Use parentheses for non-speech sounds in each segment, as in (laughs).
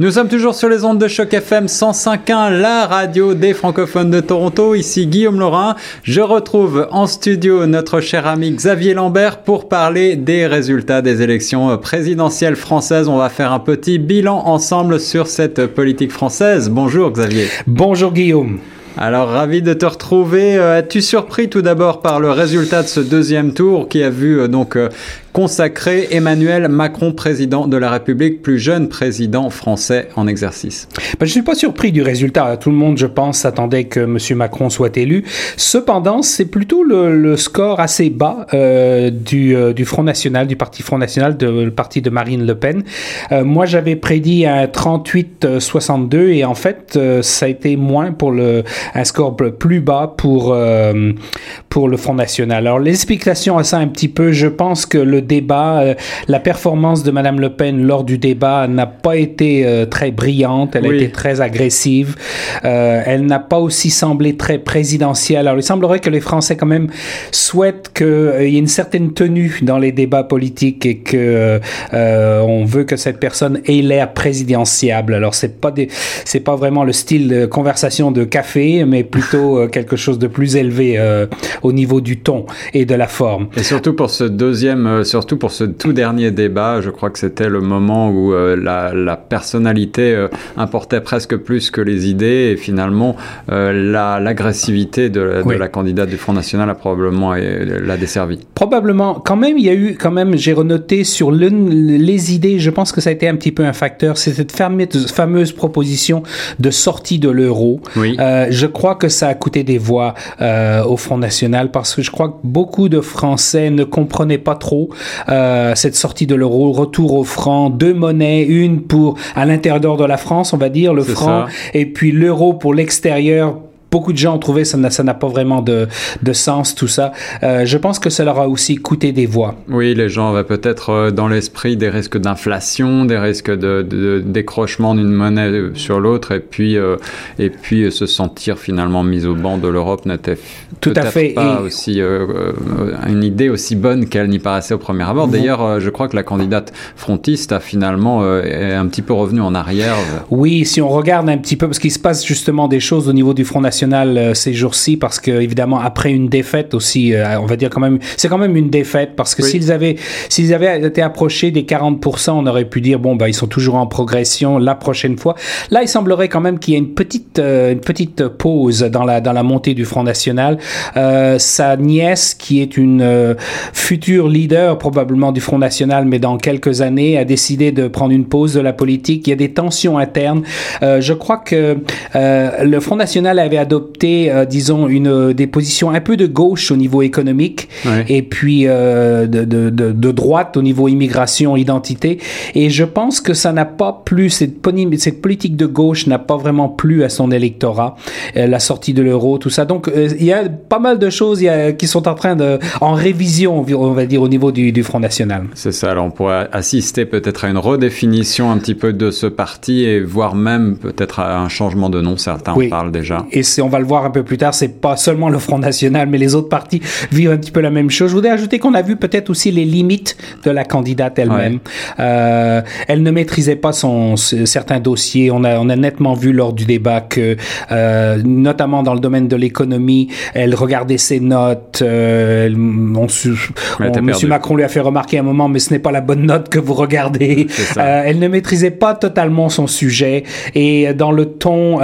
Nous sommes toujours sur les ondes de choc FM 105.1, la radio des francophones de Toronto. Ici Guillaume Laurin. Je retrouve en studio notre cher ami Xavier Lambert pour parler des résultats des élections présidentielles françaises. On va faire un petit bilan ensemble sur cette politique française. Bonjour Xavier. Bonjour Guillaume. Alors, ravi de te retrouver. Euh, es-tu surpris tout d'abord par le résultat de ce deuxième tour qui a vu euh, donc euh, consacré Emmanuel Macron président de la République, plus jeune président français en exercice. Ben, je ne suis pas surpris du résultat. Tout le monde, je pense, s'attendait que M. Macron soit élu. Cependant, c'est plutôt le, score assez bas euh, du, euh, du, Front National, du Parti Front National, de, le parti de Marine Le Pen. Euh, moi, j'avais prédit un 38-62 et en fait, ça a été moins pour le, un score plus bas pour, pour le Front National. Alors, l'explication à ça un petit peu, je pense que le débat, euh, la performance de Madame Le Pen lors du débat n'a pas été euh, très brillante, elle a été très agressive, euh, elle n'a pas aussi semblé très présidentielle. Alors il semblerait que les Français quand même souhaitent qu'il y ait une certaine tenue dans les débats politiques et que on veut que cette personne ait l'air présidentiable. Alors c'est pas des, c'est pas vraiment le style de conversation de café, mais plutôt quelque chose de plus élevé au niveau du ton et de la forme. Et surtout pour ce deuxième surtout pour ce tout dernier débat, je crois que c'était le moment où euh, la, personnalité euh, importait presque plus que les idées et finalement euh, l'agressivité de, la candidate du Front National a probablement l'a desservi. Probablement. Quand même, il y a eu, quand même, j'ai renoté sur les idées, je pense que ça a été un petit peu un facteur, c'est cette fameuse, fameuse proposition de sortie de l'euro. Oui. je crois que ça a coûté des voix au Front National parce que je crois que beaucoup de Français ne comprenaient pas trop euh, cette sortie de l'euro, retour au franc, deux monnaies, une pour à l'intérieur de la France, on va dire, le franc, et puis l'euro pour l'extérieur beaucoup de gens ont trouvé ça ça n'a pas vraiment de, de, sens tout ça. Euh, je pense que ça leur a aussi coûté des voix. Oui, les gens avaient peut-être euh, dans l'esprit des risques d'inflation, des risques de, de, décrochement d'une monnaie sur l'autre, et puis euh, et puis se sentir finalement mis au banc de l'Europe n'était tout à fait pas aussi une idée aussi bonne qu'elle n'y paraissait au premier abord. D'ailleurs, je crois que la candidate frontiste a finalement est un petit peu revenue en arrière. Oui, si on regarde un petit peu, parce qu'il se passe justement des choses au niveau du Front National euh, ces jours-ci parce que évidemment après une défaite aussi, euh, on va dire quand même, c'est quand même une défaite parce que s'ils avaient s'ils avaient été approchés des 40%, on aurait pu dire bon bah ils sont toujours en progression la prochaine fois. Là, il semblerait quand même qu'il y ait une petite euh, une petite pause dans la dans la montée du Front National. sa nièce qui est une future leader probablement du Front National, mais dans quelques années, a décidé de prendre une pause de la politique. Il y a des tensions internes. je crois que le Front National avait adopté adopté, euh, disons, une, euh, des positions un peu de gauche au niveau économique et puis euh, de, de, de, droite au niveau immigration, identité. Et je pense que ça n'a pas plu, cette, cette politique de gauche n'a pas vraiment plu à son électorat, la sortie de l'euro, tout ça. Donc, il y a pas mal de choses y a, qui sont en train de, en révision, on va dire, au niveau du, du Front National. C'est ça. Alors, on pourrait assister peut-être à une redéfinition un petit peu de ce parti et voire même peut-être à un changement de nom. Certains en parlent déjà. Et on va le voir un peu plus tard, c'est pas seulement le Front National, mais les autres partis vivent un petit peu la même chose. Je voudrais ajouter qu'on a vu peut-être aussi les limites de la candidate elle-même. Euh, elle ne maîtrisait pas son certains dossiers. On a on a nettement vu lors du débat que, euh, notamment dans le domaine de l'économie, elle regardait ses notes. Euh, on, Monsieur Macron lui a fait remarquer un moment, mais ce n'est pas la bonne note que vous regardez. (laughs) Euh, elle ne maîtrisait pas totalement son sujet et dans le ton,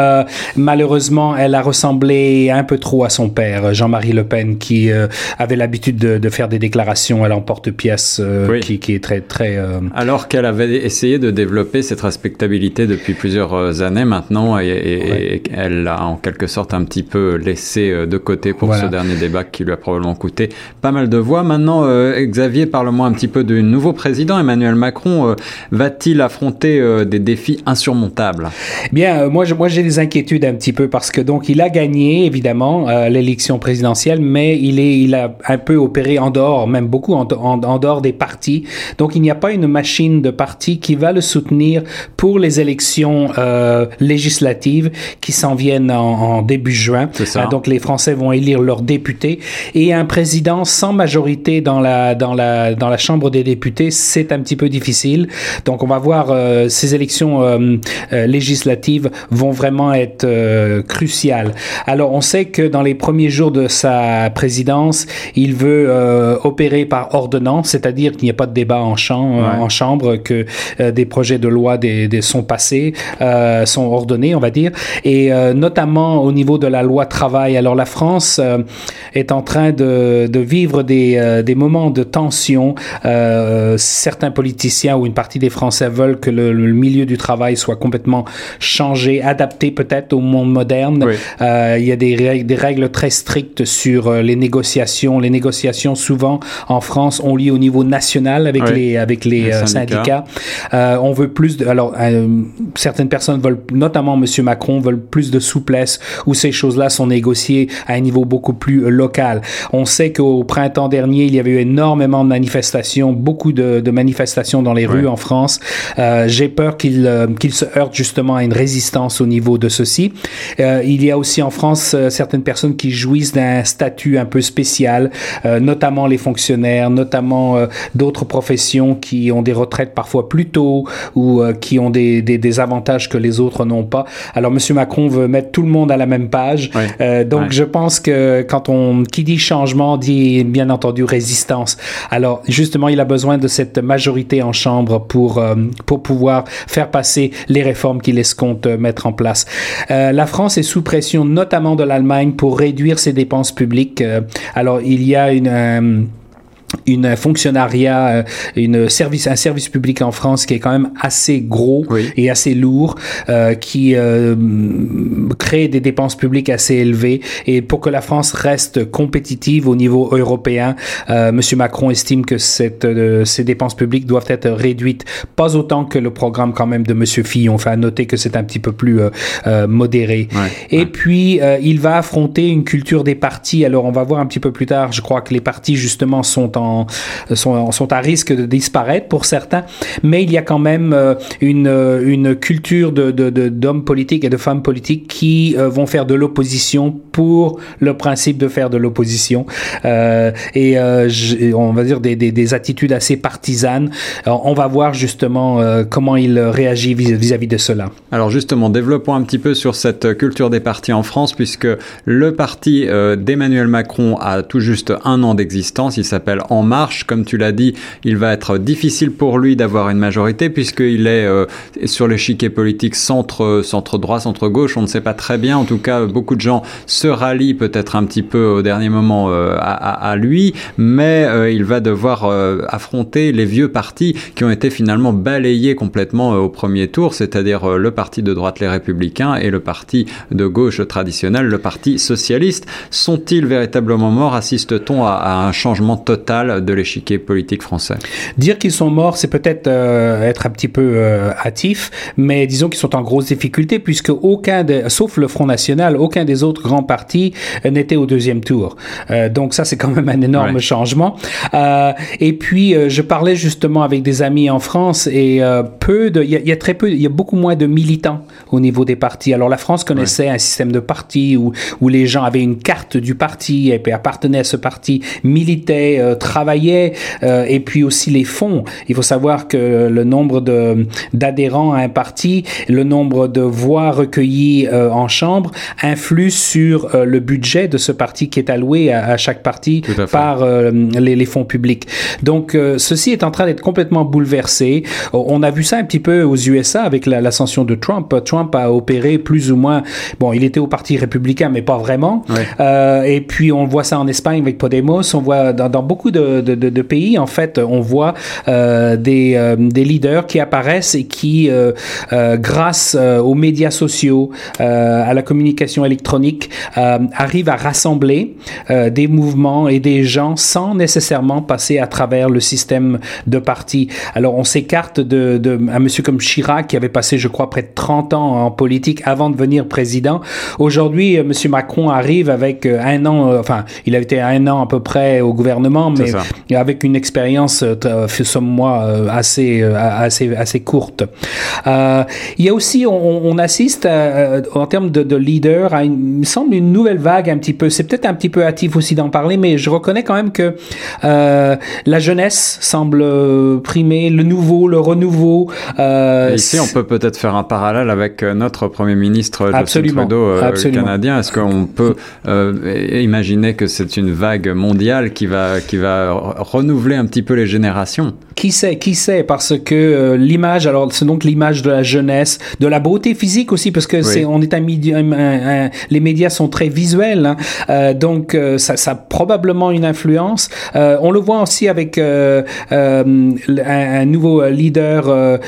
malheureusement, elle a ressemblait un peu trop à son père, Jean-Marie Le Pen, qui euh, avait l'habitude de, faire des déclarations à l'emporte-pièce euh, qui, est très très. Euh, Alors qu'elle avait essayé de développer cette respectabilité depuis plusieurs années maintenant, et, elle l'a en quelque sorte un petit peu laissé de côté pour ce dernier débat qui lui a probablement coûté pas mal de voix. Maintenant, Xavier, parle-moi un petit peu du nouveau président Emmanuel Macron. Va-t-il affronter des défis insurmontables? Bien, moi, moi j'ai des inquiétudes un petit peu parce que donc il a gagné évidemment l'élection présidentielle, mais il est, il a un peu opéré en dehors, même beaucoup en, en, dehors des partis. Donc il n'y a pas une machine de parti qui va le soutenir pour les élections législatives qui s'en viennent en, début juin. donc les Français vont élire leurs députés et un président sans majorité dans la dans la dans la Chambre des députés, c'est un petit peu difficile. Donc on va voir euh, ces élections euh, euh, législatives vont vraiment être cruciales. Alors on sait que dans les premiers jours de sa présidence, il veut opérer par ordonnance, c'est-à-dire qu'il n'y a pas de débat en chambre, en chambre que des projets de loi des, des sont passés, sont ordonnés, on va dire, et notamment au niveau de la loi travail. Alors la France est en train de, de vivre des, des moments de tension. certains politiciens ou une partie des Français veulent que le, milieu du travail soit complètement changé, adapté peut-être au monde moderne. Euh, il y a des règles, des règles très strictes sur euh, les négociations. Les négociations, souvent, en France, ont lieu au niveau national avec les, avec les, euh, syndicats. on veut plus de... Alors, certaines personnes veulent, notamment M. Macron, veulent plus de souplesse où ces choses-là sont négociées à un niveau beaucoup plus local. On sait qu'au printemps dernier, il y avait eu énormément de manifestations, beaucoup de, de manifestations dans les rues en France. Euh, j'ai peur qu'il euh, qu'il se heurte justement à une résistance au niveau de ceci. Euh, il y a aussi en France certaines personnes qui jouissent d'un statut un peu spécial, notamment les fonctionnaires, notamment d'autres professions qui ont des retraites parfois plus tôt ou qui ont des, des, des, avantages que les autres n'ont pas. Alors Monsieur Macron veut mettre tout le monde à la même page. donc je pense que quand on qui dit changement dit bien entendu résistance. Alors justement il a besoin de cette majorité en chambre pour pour pouvoir faire passer les réformes qu'il escompte mettre en place. Euh, la France est sous pression notamment de l'Allemagne pour réduire ses dépenses publiques. Euh, alors il y a une une fonctionnariat, euh, une service, un service public en France qui est quand même assez gros et assez lourd, euh, qui euh, crée des dépenses publiques assez élevées. Et pour que la France reste compétitive au niveau européen, euh, Monsieur Macron estime que cette, euh, ces dépenses publiques doivent être réduites, pas autant que le programme quand même de Monsieur Fillon. Enfin, noter que c'est un petit peu plus modéré. et puis, il va affronter une culture des partis. Alors, on va voir un petit peu plus tard. Je crois que les partis justement sont sont, à risque de disparaître pour certains, mais il y a quand même euh, une, euh, une culture de, d'hommes politiques et de femmes politiques qui euh, vont faire de l'opposition pour le principe de faire de l'opposition et on va dire des, attitudes assez partisanes. on va voir justement comment il réagit vis-à-vis de cela. Alors justement, développons un petit peu sur cette culture des partis en France, puisque le parti d'Emmanuel Macron a tout juste un an d'existence. Il s'appelle en marche. Comme tu l'as dit, il va être difficile pour lui d'avoir une majorité puisqu'il est euh, sur l'échiquier politique centre, centre droit, centre gauche. On ne sait pas très bien. En tout cas, beaucoup de gens se rallient peut-être un petit peu au dernier moment euh, à, lui, mais euh, il va devoir affronter les vieux partis qui ont été finalement balayés complètement au premier tour, c'est-à-dire le parti de droite, les Républicains, et le parti de gauche traditionnel, le parti socialiste. Sont-ils véritablement morts? Assiste-t-on à un changement total? De l'échiquier politique français. Dire qu'ils sont morts, c'est peut-être euh, être un petit peu euh, hâtif, mais disons qu'ils sont en grosse difficulté puisque aucun, sauf le Front National, aucun des autres grands partis euh, n'était au deuxième tour. donc ça, c'est quand même un énorme changement. et puis, je parlais justement avec des amis en France et peu de, il y, a très peu, il y a beaucoup moins de militants au niveau des partis. Alors la France connaissait un système de parti où, où les gens avaient une carte du parti et puis appartenaient à ce parti, militaient, travaillait euh, et puis aussi les fonds. Il faut savoir que le nombre de d'adhérents à un parti, le nombre de voix recueillies euh, en chambre influe sur euh, le budget de ce parti qui est alloué à, chaque parti par les, les, fonds publics. Donc ceci est en train d'être complètement bouleversé. On a vu ça un petit peu aux USA avec l'ascension de Trump. Trump a opéré plus ou moins. Bon, il était au parti républicain, mais pas vraiment. et puis on voit ça en Espagne avec Podemos. On voit dans, dans beaucoup de de, de, de, pays, en fait, on voit euh, des, euh, des leaders qui apparaissent et qui, euh, grâce aux médias sociaux, à la communication électronique, arrivent à rassembler des mouvements et des gens sans nécessairement passer à travers le système de parti. Alors, on s'écarte de, de un monsieur comme Chirac qui avait passé, je crois, près de 30 ans en politique avant de devenir président. Aujourd'hui, monsieur Macron arrive avec un an, enfin, il a été un an à peu près au gouvernement, mais avec une expérience, euh, somme moi, euh, assez, euh, assez, assez courte. Euh, il y a aussi, on, on assiste en termes de, de, leader à, une, il me semble, une nouvelle vague un petit peu. C'est peut-être un petit peu hâtif aussi d'en parler, mais je reconnais quand même que euh, la jeunesse semble primer, le nouveau, le renouveau. Euh, ici, on peut peut-être faire un parallèle avec notre premier ministre Justin Trudeau canadien. Est-ce qu'on peut imaginer que c'est une vague mondiale qui va qui va renouveler un petit peu les générations. Qui sait, qui sait, parce que euh, l'image, alors c'est donc l'image de la jeunesse, de la beauté physique aussi, parce que c'est, on est un, un, les médias sont très visuels, hein. euh, donc euh, ça, ça, a probablement une influence. Euh, on le voit aussi avec euh, un, un, nouveau leader,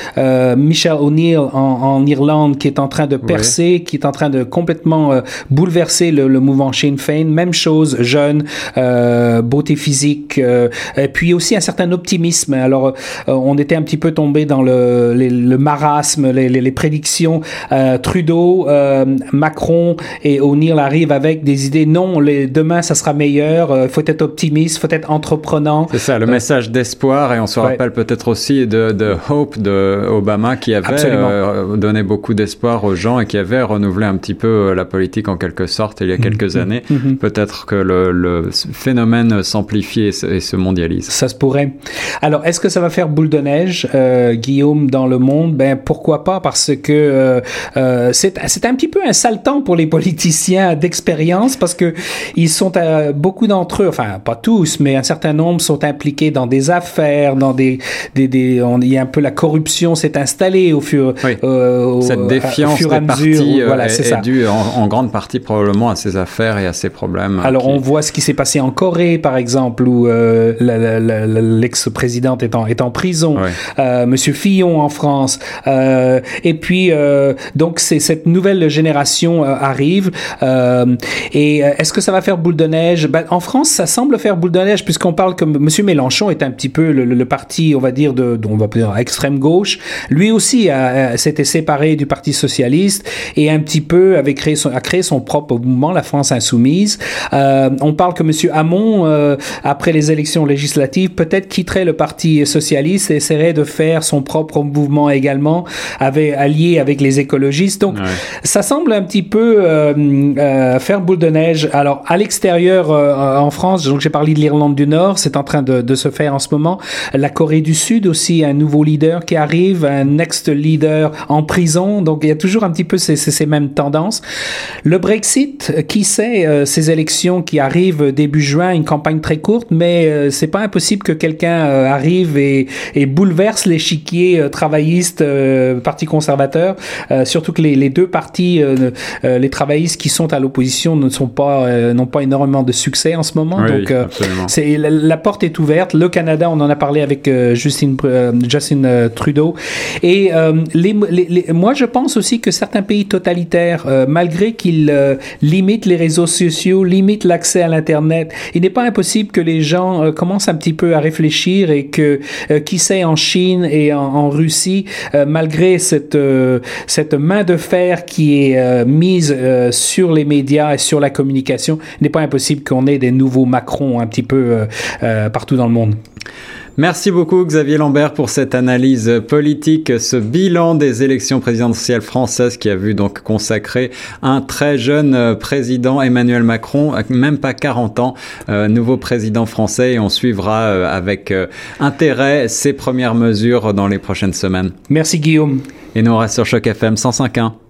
Michel O'Neill en, en, Irlande, qui est en train de percer, qui est en train de complètement bouleverser le, le, mouvement Sinn Féin. Même chose, jeune, beauté physique, et puis aussi un certain optimisme. Alors, euh, on était un petit peu tombé dans le, le marasme, les, les, les prédictions. Euh, Trudeau, euh, Macron et O'Neill arrivent avec des idées. Non, les, demain, ça sera meilleur. Il faut être optimiste, faut être entreprenant. C'est ça, le message d'espoir. Et on se rappelle peut-être aussi de, de Hope de Obama qui avait donné beaucoup d'espoir aux gens et qui avait renouvelé un petit peu la politique en quelque sorte il y a mm-hmm. quelques années. Mm-hmm. Peut-être que le, le phénomène s'amplifie et, et se mondialise. Ça se pourrait. Alors, est-ce que ça va faire boule de neige, euh, Guillaume, dans le monde? Ben pourquoi pas? Parce que euh, euh, c'est c'est un petit peu un sale temps pour les politiciens d'expérience parce que ils sont euh, beaucoup d'entre eux, enfin pas tous, mais un certain nombre sont impliqués dans des affaires, dans des des, des on, il y a un peu la corruption s'est installée au fur oui. euh, cette défiance fur et à mesure. voilà, c'est ça. due en, en, grande partie probablement à ces affaires et à ces problèmes. Alors qui... on voit ce qui s'est passé en Corée par exemple où l'ex-présidente est en, est en prison, ouais. euh, Monsieur Fillon en France, euh, et puis euh, donc c'est cette nouvelle génération arrive. Et est-ce que ça va faire boule de neige? Ben, En France, ça semble faire boule de neige puisqu'on parle que Monsieur Mélenchon est un petit peu le, le parti, on va dire de, on va dire extrême gauche. Lui aussi s'était séparé du Parti socialiste et un petit peu avait créé son, a créé son propre mouvement, la France insoumise. on parle que Monsieur Hamon, après les élections législatives, peut-être quitterait le Parti socialiste et essaierait de faire son propre mouvement également, avec, allié avec les écologistes. Donc, ouais. ça semble un petit peu euh, euh, faire boule de neige. Alors, à l'extérieur, euh, en France, donc j'ai parlé de l'Irlande du Nord, c'est en train de, de, se faire en ce moment. La Corée du Sud aussi, un nouveau leader qui arrive, un ex-leader en prison. Donc, il y a toujours un petit peu ces, ces, ces mêmes tendances. Le Brexit, qui sait, ces élections qui arrivent début juin, une campagne très courte, mais c'est pas impossible que quelqu'un arrive et, et bouleverse l'échiquier euh, travailliste euh, parti conservateur. Euh, surtout que les, les deux partis les travaillistes qui sont à l'opposition ne sont pas n'ont pas énormément de succès en ce moment. Oui, donc c'est la, la, porte est ouverte. Le Canada on en a parlé avec Justin Justin Trudeau. Et les, les, les, moi je pense aussi que certains pays totalitaires malgré qu'ils limitent les réseaux sociaux limitent l'accès à l'internet il n'est pas impossible que les gens commencent un petit peu à réfléchir et que qui sait en Chine et en, Russie, euh, malgré cette, euh, cette main de fer qui est euh, mise euh, sur les médias et sur la communication, n'est pas impossible qu'on ait des nouveaux Macron un petit peu euh, partout dans le monde. Merci beaucoup Xavier Lambert pour cette analyse politique, ce bilan des élections présidentielles françaises qui a vu donc consacrer un très jeune président Emmanuel Macron, même pas 40 ans, euh, nouveau président français et on suivra euh, avec euh, intérêt ses premières mesures dans les prochaines semaines. Merci Guillaume. Et nous on reste sur Choc FM 105.1.